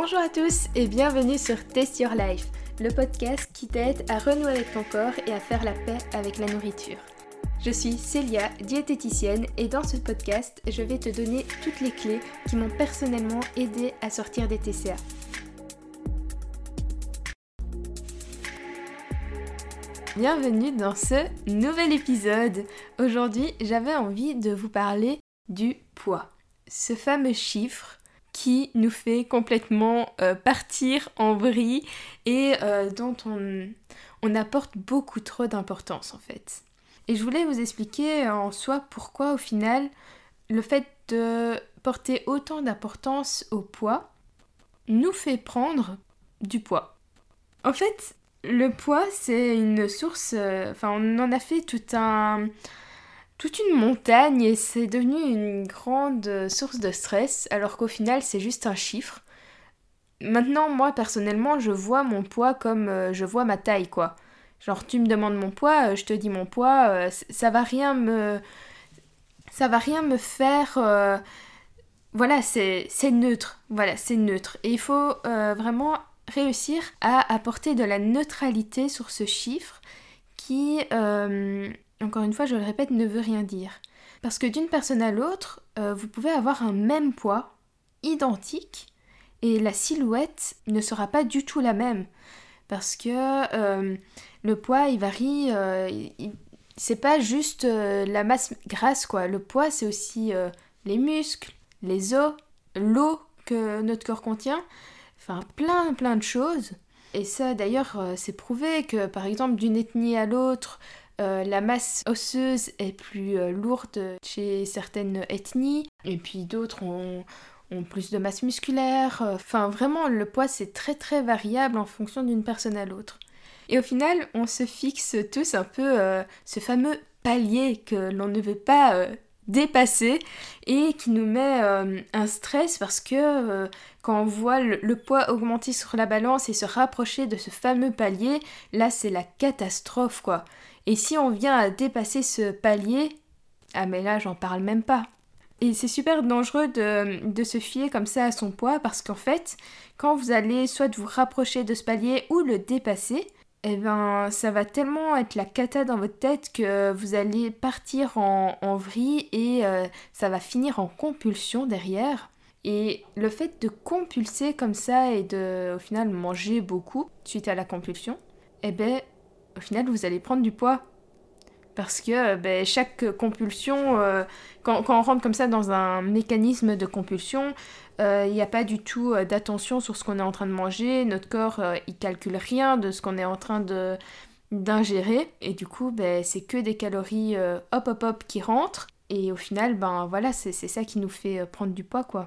Bonjour à tous et bienvenue sur Test Your Life, le podcast qui t'aide à renouer avec ton corps et à faire la paix avec la nourriture. Je suis Célia, diététicienne, et dans ce podcast, je vais te donner toutes les clés qui m'ont personnellement aidé à sortir des TCA. Bienvenue dans ce nouvel épisode. Aujourd'hui, j'avais envie de vous parler du poids. Ce fameux chiffre qui nous fait complètement euh, partir en vrille et euh, dont on, on apporte beaucoup trop d'importance en fait. Et je voulais vous expliquer en soi pourquoi au final le fait de porter autant d'importance au poids nous fait prendre du poids. En fait, le poids, c'est une source. Euh, enfin, on en a fait tout un, toute une montagne et c'est devenu une grande source de stress, alors qu'au final, c'est juste un chiffre. Maintenant, moi, personnellement, je vois mon poids comme euh, je vois ma taille, quoi. Genre, tu me demandes mon poids, euh, je te dis mon poids, ça va rien me. Ça va rien me faire. Voilà, c'est neutre. Voilà, c'est neutre. Et il faut vraiment réussir à apporter de la neutralité sur ce chiffre qui, euh, encore une fois, je le répète, ne veut rien dire. Parce que d'une personne à l'autre, euh, vous pouvez avoir un même poids, identique, et la silhouette ne sera pas du tout la même. Parce que euh, le poids, il varie, c'est pas juste la masse grasse, quoi. Le poids, c'est aussi les muscles, les os, l'eau que notre corps contient enfin plein plein de choses. Et ça d'ailleurs euh, c'est prouvé que par exemple d'une ethnie à l'autre, euh, la masse osseuse est plus euh, lourde chez certaines ethnies, et puis d'autres ont, plus de masse musculaire. Enfin vraiment le poids c'est très très variable en fonction d'une personne à l'autre. Et au final on se fixe tous un peu ce fameux palier que l'on ne veut pas dépasser et qui nous met euh, un stress parce que euh, quand on voit le, poids augmenter sur la balance et se rapprocher de ce fameux palier, là c'est la catastrophe quoi. Et si on vient à dépasser ce palier, ah mais là j'en parle même pas. Et c'est super dangereux de, se fier comme ça à son poids parce qu'en fait, quand vous allez soit vous rapprocher de ce palier ou le dépasser, eh ben, ça va tellement être la cata dans votre tête que vous allez partir en, en vrille et euh, ça va finir en compulsion derrière. Et le fait de compulser comme ça et de, au final, manger beaucoup suite à la compulsion, eh ben, au final, vous allez prendre du poids. Parce que ben, chaque compulsion, euh, quand, on rentre comme ça dans un mécanisme de compulsion, il euh, n'y a pas du tout euh, d'attention sur ce qu'on est en train de manger. Notre corps, euh, il calcule rien de ce qu'on est en train d'ingérer et du coup ben, c'est que des calories hop hop hop qui rentrent et au final ben voilà c'est ça qui nous fait prendre du poids quoi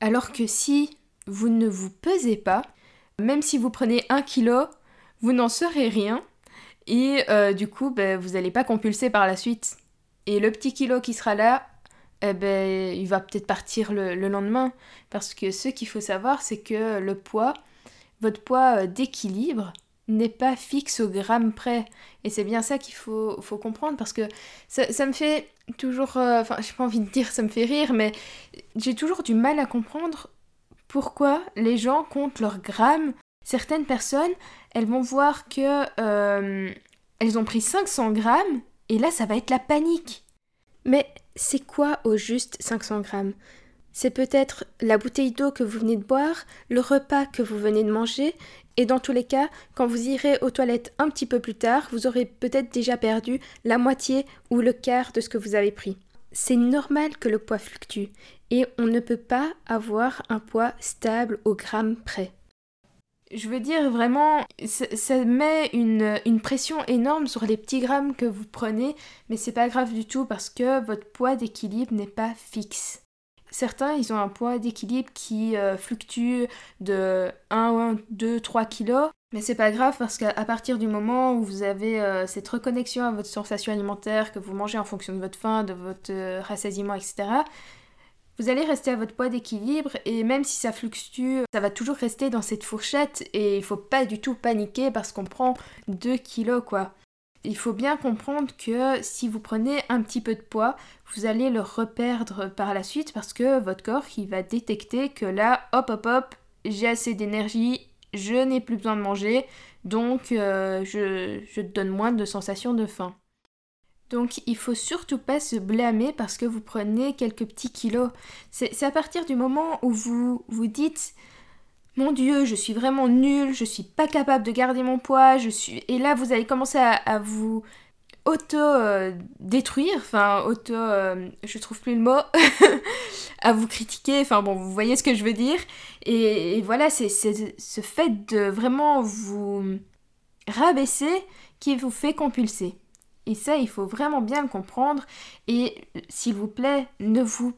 alors que si vous ne vous pesez pas même si vous prenez un kilo vous n'en serez rien et du coup ben, vous n'allez pas compulser par la suite et le petit kilo qui sera là eh ben, il va peut-être partir le, lendemain. Parce que ce qu'il faut savoir, c'est que le poids, votre poids euh, d'équilibre, n'est pas fixe au gramme près. Et c'est bien ça qu'il faut, faut, comprendre parce que ça, me fait toujours. Euh, enfin, j'ai pas envie de dire ça me fait rire, mais j'ai toujours du mal à comprendre pourquoi les gens comptent leurs grammes. Certaines personnes, elles vont voir que. Euh, elles ont pris 500 grammes et là, ça va être la panique. Mais c'est quoi au juste 500 grammes? C'est peut-être la bouteille d'eau que vous venez de boire, le repas que vous venez de manger, et dans tous les cas, quand vous irez aux toilettes un petit peu plus tard, vous aurez peut-être déjà perdu la moitié ou le quart de ce que vous avez pris. C'est normal que le poids fluctue, et on ne peut pas avoir un poids stable au gramme près. Je veux dire vraiment, ça, met une, pression énorme sur les petits grammes que vous prenez, mais c'est pas grave du tout parce que votre poids d'équilibre n'est pas fixe. Certains, ils ont un poids d'équilibre qui euh, fluctue de 1, 2, 3 kilos, mais c'est pas grave parce qu'à partir du moment où vous avez euh, cette reconnexion à votre sensation alimentaire, que vous mangez en fonction de votre faim, de votre euh, rassasiement, etc., vous allez rester à votre poids d'équilibre et même si ça fluctue, ça va toujours rester dans cette fourchette et il faut pas du tout paniquer parce qu'on prend 2 kilos quoi. Il faut bien comprendre que si vous prenez un petit peu de poids, vous allez le reperdre par la suite parce que votre corps il va détecter que là, hop hop hop, j'ai assez d'énergie, je n'ai plus besoin de manger, donc euh, je, je donne moins de sensations de faim. Donc il faut surtout pas se blâmer parce que vous prenez quelques petits kilos. C'est à partir du moment où vous vous dites mon Dieu, je suis vraiment nulle, je suis pas capable de garder mon poids, je suis et là vous allez commencer à, vous auto euh, détruire, enfin auto, euh, je trouve plus le mot, à vous critiquer, enfin bon vous voyez ce que je veux dire et voilà c'est ce fait de vraiment vous rabaisser qui vous fait compulser. Et ça, il faut vraiment bien le comprendre. Et s'il vous plaît, ne vous...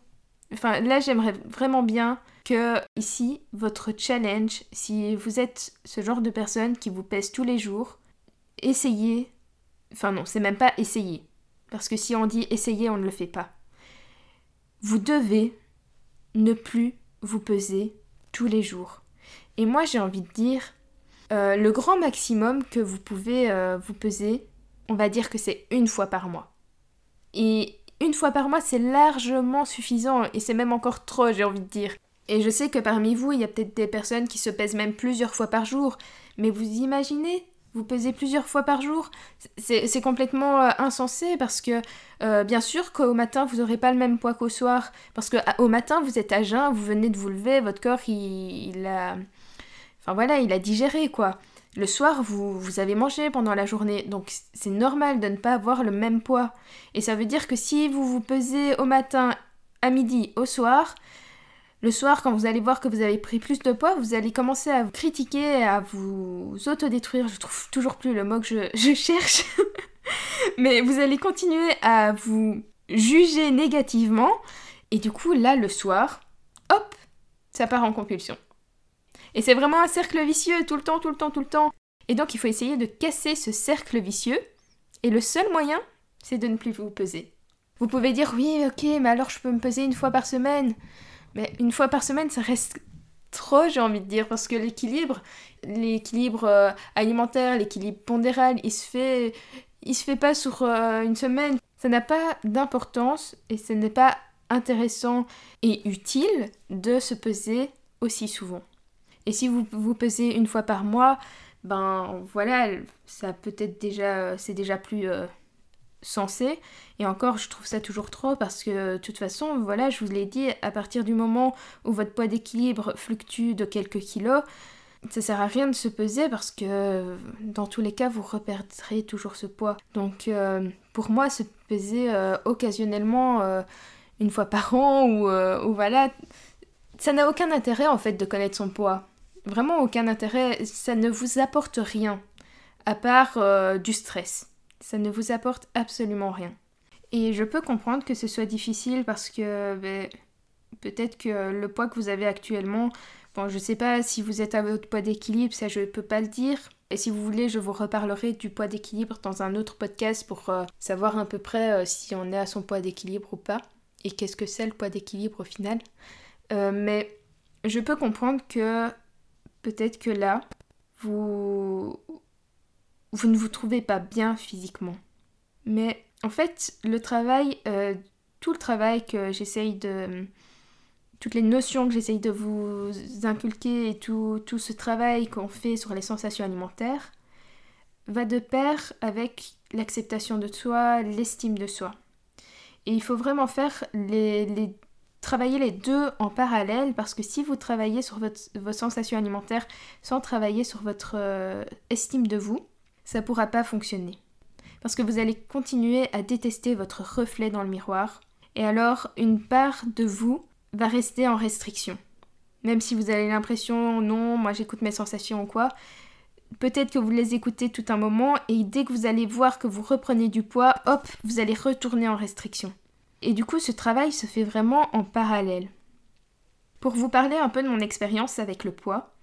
Enfin, là, j'aimerais vraiment bien que ici, votre challenge, si vous êtes ce genre de personne qui vous pèse tous les jours, essayez... Enfin non, c'est même pas essayer. Parce que si on dit essayer, on ne le fait pas. Vous devez ne plus vous peser tous les jours. Et moi, j'ai envie de dire, euh, le grand maximum que vous pouvez euh, vous peser, on va dire que c'est une fois par mois. Et une fois par mois, c'est largement suffisant et c'est même encore trop, j'ai envie de dire. Et je sais que parmi vous, il y a peut-être des personnes qui se pèsent même plusieurs fois par jour, mais vous imaginez vous pesez plusieurs fois par jour, c'est complètement euh, insensé parce que euh, bien sûr qu'au matin vous n'aurez pas le même poids qu'au soir parce que au matin vous êtes à jeun, vous venez de vous lever, votre corps il, il a, enfin voilà, il a digéré quoi. Le soir, vous, vous avez mangé pendant la journée, donc c'est normal de ne pas avoir le même poids. Et ça veut dire que si vous vous pesez au matin, à midi, au soir, le soir, quand vous allez voir que vous avez pris plus de poids, vous allez commencer à vous critiquer, à vous autodétruire. Je trouve toujours plus le mot que je, je cherche. Mais vous allez continuer à vous juger négativement. Et du coup, là, le soir, hop, ça part en compulsion. Et c'est vraiment un cercle vicieux, tout le temps, tout le temps, tout le temps. Et donc il faut essayer de casser ce cercle vicieux. Et le seul moyen, c'est de ne plus vous peser. Vous pouvez dire oui, ok, mais alors je peux me peser une fois par semaine. Mais une fois par semaine, ça reste trop, j'ai envie de dire, parce que l'équilibre, l'équilibre euh, alimentaire, l'équilibre pondéral, il se fait, il se fait pas sur euh, une semaine. Ça n'a pas d'importance et ce n'est pas intéressant et utile de se peser aussi souvent. Et si vous vous pesez une fois par mois, ben voilà, ça peut être déjà, c'est déjà plus euh, sensé. Et encore, je trouve ça toujours trop parce que de toute façon, voilà, je vous l'ai dit, à partir du moment où votre poids d'équilibre fluctue de quelques kilos, ça sert à rien de se peser parce que dans tous les cas, vous reperdrez toujours ce poids. Donc euh, pour moi, se peser euh, occasionnellement une fois par an ou, ou voilà, ça n'a aucun intérêt en fait de connaître son poids vraiment aucun intérêt. Ça ne vous apporte rien, à part euh, du stress. Ça ne vous apporte absolument rien. Et je peux comprendre que ce soit difficile parce que ben, peut-être que le poids que vous avez actuellement, bon, je sais pas si vous êtes à votre poids d'équilibre, ça je peux pas le dire. Et si vous voulez, je vous reparlerai du poids d'équilibre dans un autre podcast pour euh, savoir à peu près euh, si on est à son poids d'équilibre ou pas. Et qu'est-ce que c'est le poids d'équilibre au final. mais je peux comprendre que peut-être que là, vous, vous ne vous trouvez pas bien physiquement. Mais en fait, le travail, euh, tout le travail que j'essaye de... Toutes les notions que j'essaye de vous inculquer et tout, ce travail qu'on fait sur les sensations alimentaires va de pair avec l'acceptation de soi, l'estime de soi. Et il faut vraiment faire les travailler les deux en parallèle parce que si vous travaillez sur votre, vos sensations alimentaires sans travailler sur votre euh, estime de vous, ça ne pourra pas fonctionner. Parce que vous allez continuer à détester votre reflet dans le miroir et alors une part de vous va rester en restriction. Même si vous avez l'impression non, moi j'écoute mes sensations ou quoi, peut-être que vous les écoutez tout un moment et dès que vous allez voir que vous reprenez du poids, hop, vous allez retourner en restriction. Et du coup, ce travail se fait vraiment en parallèle. Pour vous parler un peu de mon expérience avec le poids,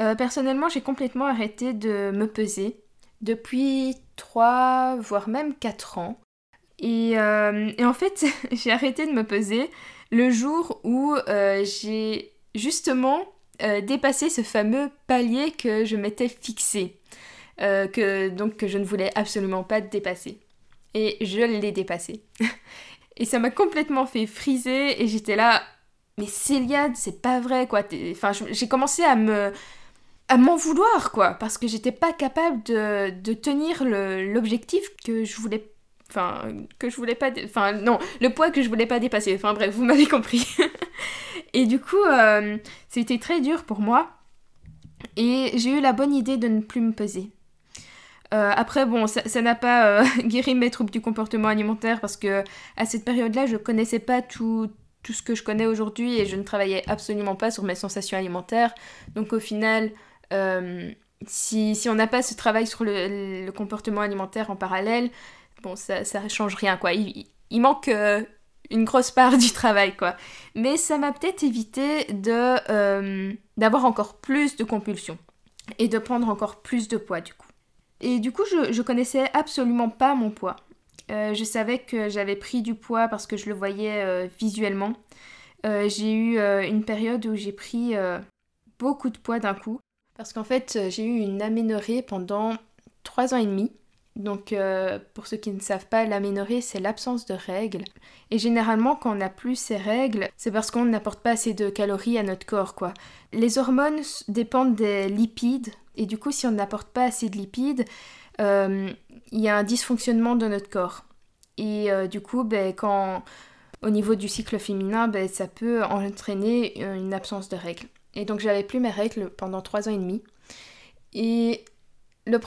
euh, personnellement, j'ai complètement arrêté de me peser depuis 3, voire même 4 ans. Et, euh, en fait, j'ai arrêté de me peser le jour où euh, j'ai justement dépassé ce fameux palier que je m'étais fixé. que, donc que je ne voulais absolument pas dépasser. Et je l'ai dépassé. Et ça m'a complètement fait friser et j'étais là, mais Célia, c'est pas vrai, quoi. J'ai commencé à me à m'en vouloir, quoi, parce que j'étais pas capable de, de tenir l'objectif que je voulais enfin que je voulais pas enfin non le poids que je voulais pas dépasser. Enfin bref vous m'avez compris. Et du coup euh, c'était très dur pour moi et j'ai eu la bonne idée de ne plus me peser euh, après, bon, ça n'a pas euh, guéri mes troubles du comportement alimentaire parce que à cette période-là, je connaissais pas tout, tout ce que je connais aujourd'hui et je ne travaillais absolument pas sur mes sensations alimentaires. Donc au final, euh, si, si, on n'a pas ce travail sur le, comportement alimentaire en parallèle, bon, ça, ça change rien, quoi. Il, il manque une grosse part du travail, quoi. Mais ça m'a peut-être évité de d'avoir encore plus de compulsions et de prendre encore plus de poids, du coup. Et du coup, je, je connaissais absolument pas mon poids. Euh, je savais que j'avais pris du poids parce que je le voyais euh, visuellement. Euh, j'ai eu une période où j'ai pris beaucoup de poids d'un coup. Parce qu'en fait, j'ai eu une aménorrhée pendant 3 ans et demi. Donc, pour ceux qui ne savent pas, l'aménorrhée, c'est l'absence de règles. Et généralement, quand on n'a plus ces règles, c'est parce qu'on n'apporte pas assez de calories à notre corps, quoi. Les hormones dépendent des lipides et du coup, si on n'apporte pas assez de lipides, euh, il y a un dysfonctionnement de notre corps. Et euh, du coup, ben, quand, au niveau du cycle féminin, ben, ça peut entraîner une absence de règles. Et donc, j'avais plus mes règles pendant trois ans et demi. Et le,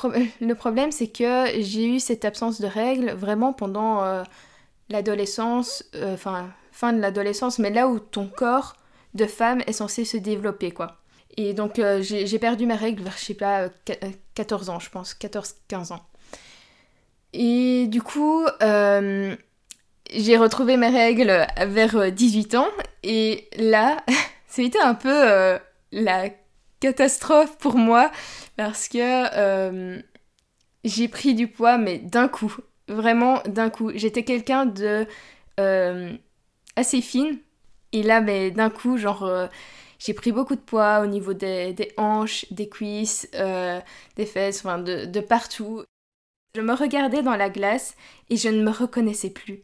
le problème, c'est que j'ai eu cette absence de règles vraiment pendant euh, l'adolescence, enfin, fin de l'adolescence, mais là où ton corps de femme est censé se développer, quoi. Et donc euh, j'ai perdu mes règles vers, je sais pas, 14 euh, ans, je pense, 14-15 ans. Et du coup, euh, j'ai retrouvé mes règles vers 18 ans. Et là, c'était un peu la catastrophe pour moi parce que j'ai pris du poids, mais d'un coup. Vraiment d'un coup. J'étais quelqu'un de assez fine. Et là, mais d'un coup, genre j'ai pris beaucoup de poids au niveau des, hanches, des cuisses, euh, des fesses, enfin de, de partout. Je me regardais dans la glace et je ne me reconnaissais plus.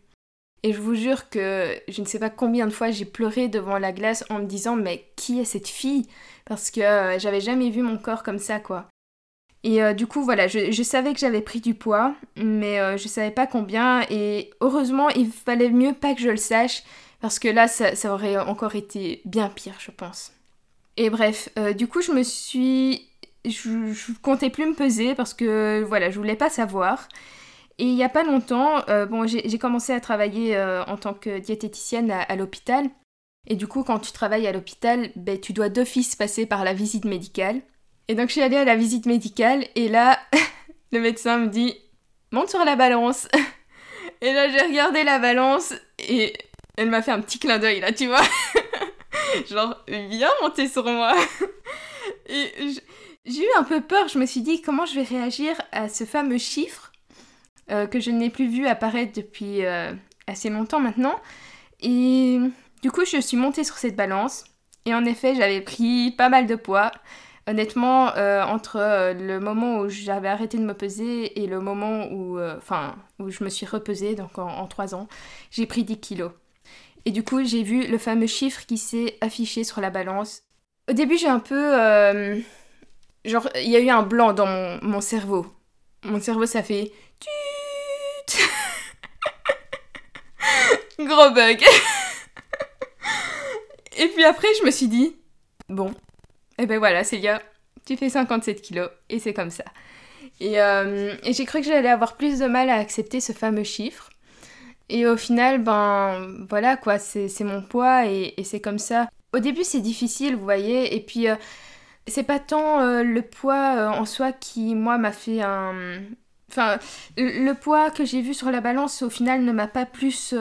Et je vous jure que je ne sais pas combien de fois j'ai pleuré devant la glace en me disant mais qui est cette fille? Parce que euh, j'avais jamais vu mon corps comme ça quoi. Et euh, du coup voilà, je, savais que j'avais pris du poids, mais je savais pas combien et heureusement il fallait mieux pas que je le sache parce que là, ça, aurait encore été bien pire, je pense. Et bref, euh, du coup, je me suis... Je, je, comptais plus me peser parce que, voilà, je voulais pas savoir. Et il y a pas longtemps, euh, bon, j'ai commencé à travailler euh, en tant que diététicienne à, l'hôpital. Et du coup, quand tu travailles à l'hôpital, ben, tu dois d'office passer par la visite médicale. Et donc, je suis allée à la visite médicale et là, le médecin me dit monte sur la balance. et là, j'ai regardé la balance et elle m'a fait un petit clin d'œil là, tu vois. Genre, viens monter sur moi. Et j'ai eu un peu peur, je me suis dit comment je vais réagir à ce fameux chiffre? Euh, que je n'ai plus vu apparaître depuis euh, assez longtemps maintenant. Et du coup, je suis montée sur cette balance. Et en effet, j'avais pris pas mal de poids. Honnêtement, euh, entre le moment où j'avais arrêté de me peser et le moment où, enfin, où je me suis repesée, donc en, en 3 ans, j'ai pris 10 kilos. Et du coup, j'ai vu le fameux chiffre qui s'est affiché sur la balance. Au début, j'ai un peu... Genre, il y a eu un blanc dans mon, cerveau. Mon cerveau, ça fait... Gros bug. et puis après, je me suis dit, bon, et eh ben voilà, Célia, tu fais 57 kilos, et c'est comme ça. Et, euh, et j'ai cru que j'allais avoir plus de mal à accepter ce fameux chiffre. Et au final, ben voilà quoi, c'est mon poids et, c'est comme ça. Au début, c'est difficile, vous voyez, et puis euh, c'est pas tant euh, le poids en soi qui, moi, m'a fait un. Enfin, le poids que j'ai vu sur la balance, au final, ne m'a pas plus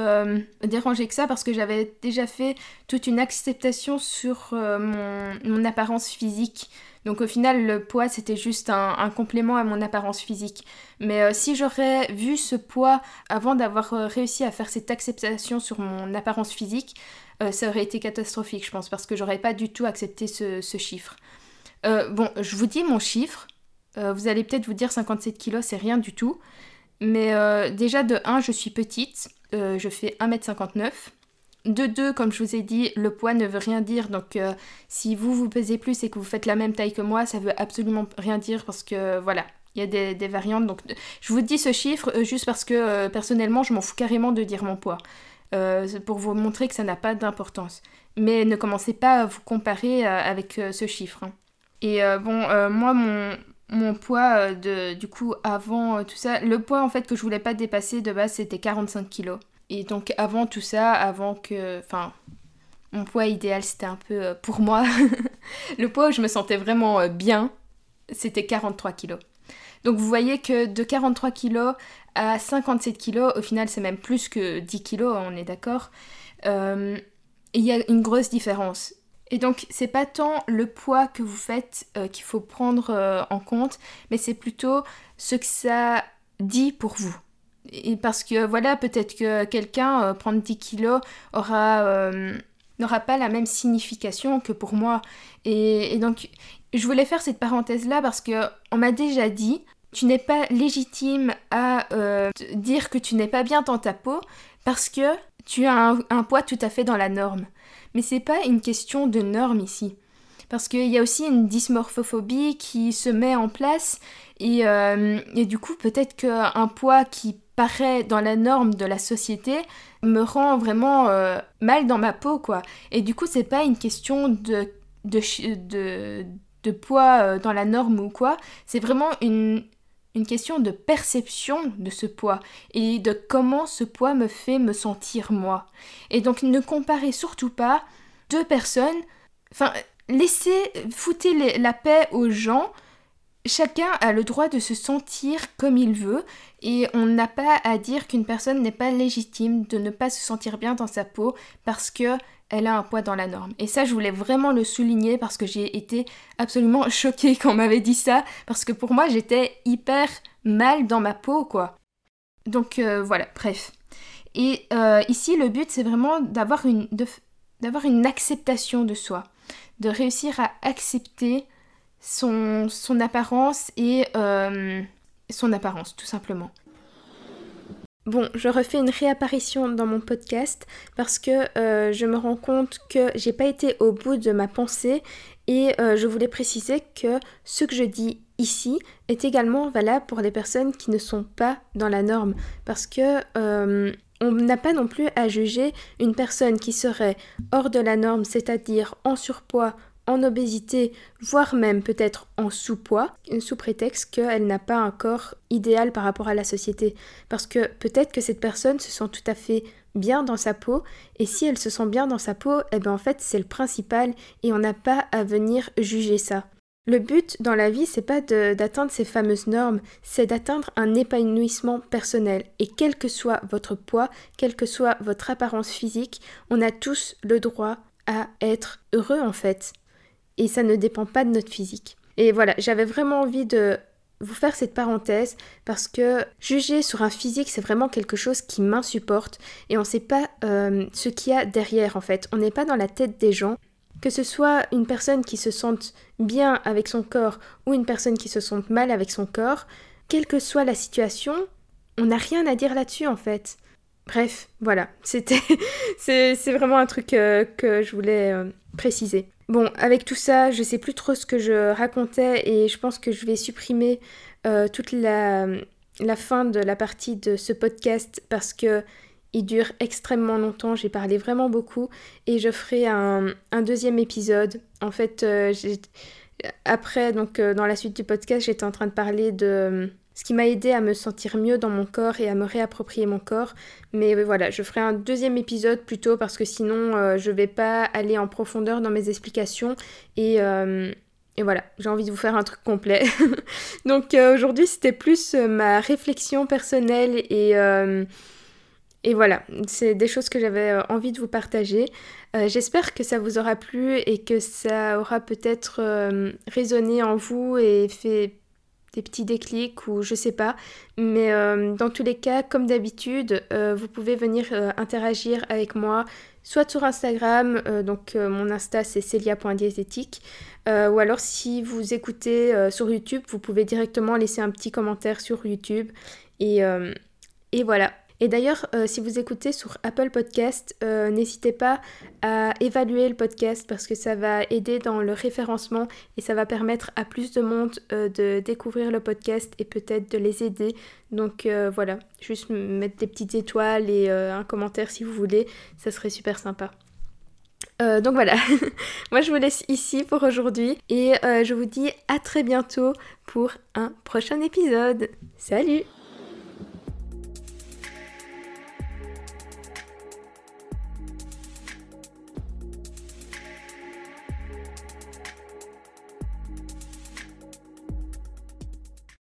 dérangé que ça parce que j'avais déjà fait toute une acceptation sur mon, mon apparence physique. Donc au final, le poids, c'était juste un, complément à mon apparence physique. Mais euh, si j'aurais vu ce poids avant d'avoir euh, réussi à faire cette acceptation sur mon apparence physique, euh, ça aurait été catastrophique, je pense, parce que j'aurais pas du tout accepté ce, chiffre. bon, je vous dis mon chiffre. Vous allez peut-être vous dire 57 kilos, c'est rien du tout. Mais déjà, de 1, je suis petite. je fais 1m59. De deux, comme je vous ai dit, le poids ne veut rien dire. Donc si vous vous pesez plus et que vous faites la même taille que moi, ça veut absolument rien dire parce que voilà, il y a des, variantes. Donc je vous dis ce chiffre juste parce que personnellement, je m'en fous carrément de dire mon poids. pour vous montrer que ça n'a pas d'importance. Mais ne commencez pas à vous comparer avec ce chiffre. Hein. Et bon, moi, mon, mon poids euh, de du coup avant euh, tout ça le poids en fait que je voulais pas dépasser de base c'était 45 kilos. Et donc avant tout ça avant que enfin mon poids idéal c'était un peu euh, pour moi le poids où je me sentais vraiment bien c'était 43 kilos. Donc vous voyez que de 43 kilos à 57 kilos au final c'est même plus que 10 kilos on est d'accord. Il y a une grosse différence et donc, c'est pas tant le poids que vous faites euh, qu'il faut prendre euh, en compte, mais c'est plutôt ce que ça dit pour vous. Et parce que voilà, peut-être que quelqu'un euh, prendre 10 kilos aura n'aura pas la même signification que pour moi. Et, et donc, je voulais faire cette parenthèse là parce que on m'a déjà dit tu n'es pas légitime à dire que tu n'es pas bien dans ta peau parce que tu as un poids tout à fait dans la norme. Mais c'est pas une question de normes ici. Parce qu'il y a aussi une dysmorphophobie qui se met en place et, euh, du coup peut-être qu'un poids qui paraît dans la norme de la société me rend vraiment euh, mal dans ma peau quoi. Et du coup c'est pas une question de, de, de, de poids euh, dans la norme ou quoi, c'est vraiment une, une question de perception de ce poids et de comment ce poids me fait me sentir moi. Et donc ne comparez surtout pas deux personnes, enfin laissez, foutez la paix aux gens. Chacun a le droit de se sentir comme il veut et on n'a pas à dire qu'une personne n'est pas légitime de ne pas se sentir bien dans sa peau parce que elle a un poids dans la norme. Et ça, je voulais vraiment le souligner parce que j'ai été absolument choquée quand on m'avait dit ça, parce que pour moi, j'étais hyper mal dans ma peau, quoi. Donc euh, voilà, bref. Et euh, ici, le but, c'est vraiment d'avoir une, acceptation de soi, de réussir à accepter son, son apparence et euh, son apparence, tout simplement. Bon, je refais une réapparition dans mon podcast parce que euh, je me rends compte que j'ai pas été au bout de ma pensée et euh, je voulais préciser que ce que je dis ici est également valable pour les personnes qui ne sont pas dans la norme parce que euh, on n'a pas non plus à juger une personne qui serait hors de la norme, c'est-à-dire en surpoids en obésité, voire même peut-être en sous-poids, sous prétexte qu'elle n'a pas un corps idéal par rapport à la société. Parce que peut-être que cette personne se sent tout à fait bien dans sa peau, et si elle se sent bien dans sa peau, eh bien en fait c'est le principal, et on n'a pas à venir juger ça. Le but dans la vie, c'est pas d'atteindre ces fameuses normes, c'est d'atteindre un épanouissement personnel. Et quel que soit votre poids, quelle que soit votre apparence physique, on a tous le droit à être heureux en fait et ça ne dépend pas de notre physique. Et voilà, j'avais vraiment envie de vous faire cette parenthèse parce que juger sur un physique, c'est vraiment quelque chose qui m'insupporte et on ne sait pas euh, ce qu'il y a derrière en fait. On n'est pas dans la tête des gens. Que ce soit une personne qui se sente bien avec son corps ou une personne qui se sente mal avec son corps, quelle que soit la situation, on n'a rien à dire là-dessus en fait. Bref, voilà, c'était c'est vraiment un truc euh, que je voulais euh, préciser. Bon, avec tout ça, je sais plus trop ce que je racontais et je pense que je vais supprimer euh, toute la, fin de la partie de ce podcast parce que il dure extrêmement longtemps, j'ai parlé vraiment beaucoup et je ferai un, un deuxième épisode. En fait, euh, après, donc euh, dans la suite du podcast, j'étais en train de parler de ce qui m'a aidé à me sentir mieux dans mon corps et à me réapproprier mon corps. Mais voilà, je ferai un deuxième épisode plutôt parce que sinon euh, je vais pas aller en profondeur dans mes explications et, euh, voilà, j'ai envie de vous faire un truc complet. Donc euh, aujourd'hui c'était plus ma réflexion personnelle et, et voilà, c'est des choses que j'avais envie de vous partager. J'espère que ça vous aura plu et que ça aura peut-être résonné en vous et fait des petits déclics ou je sais pas. Mais euh, dans tous les cas, comme d'habitude, euh, vous pouvez venir euh, interagir avec moi, soit sur Instagram, donc mon Insta c'est celia.diésétique, ou alors si vous écoutez sur YouTube, vous pouvez directement laisser un petit commentaire sur YouTube. Et voilà. Et d'ailleurs, euh, si vous écoutez sur Apple Podcast, euh, n'hésitez pas à évaluer le podcast parce que ça va aider dans le référencement et ça va permettre à plus de monde euh, de découvrir le podcast et peut-être de les aider. Donc voilà, juste mettre des petites étoiles et un commentaire si vous voulez, ça serait super sympa. donc voilà, moi je vous laisse ici pour aujourd'hui et je vous dis à très bientôt pour un prochain épisode. Salut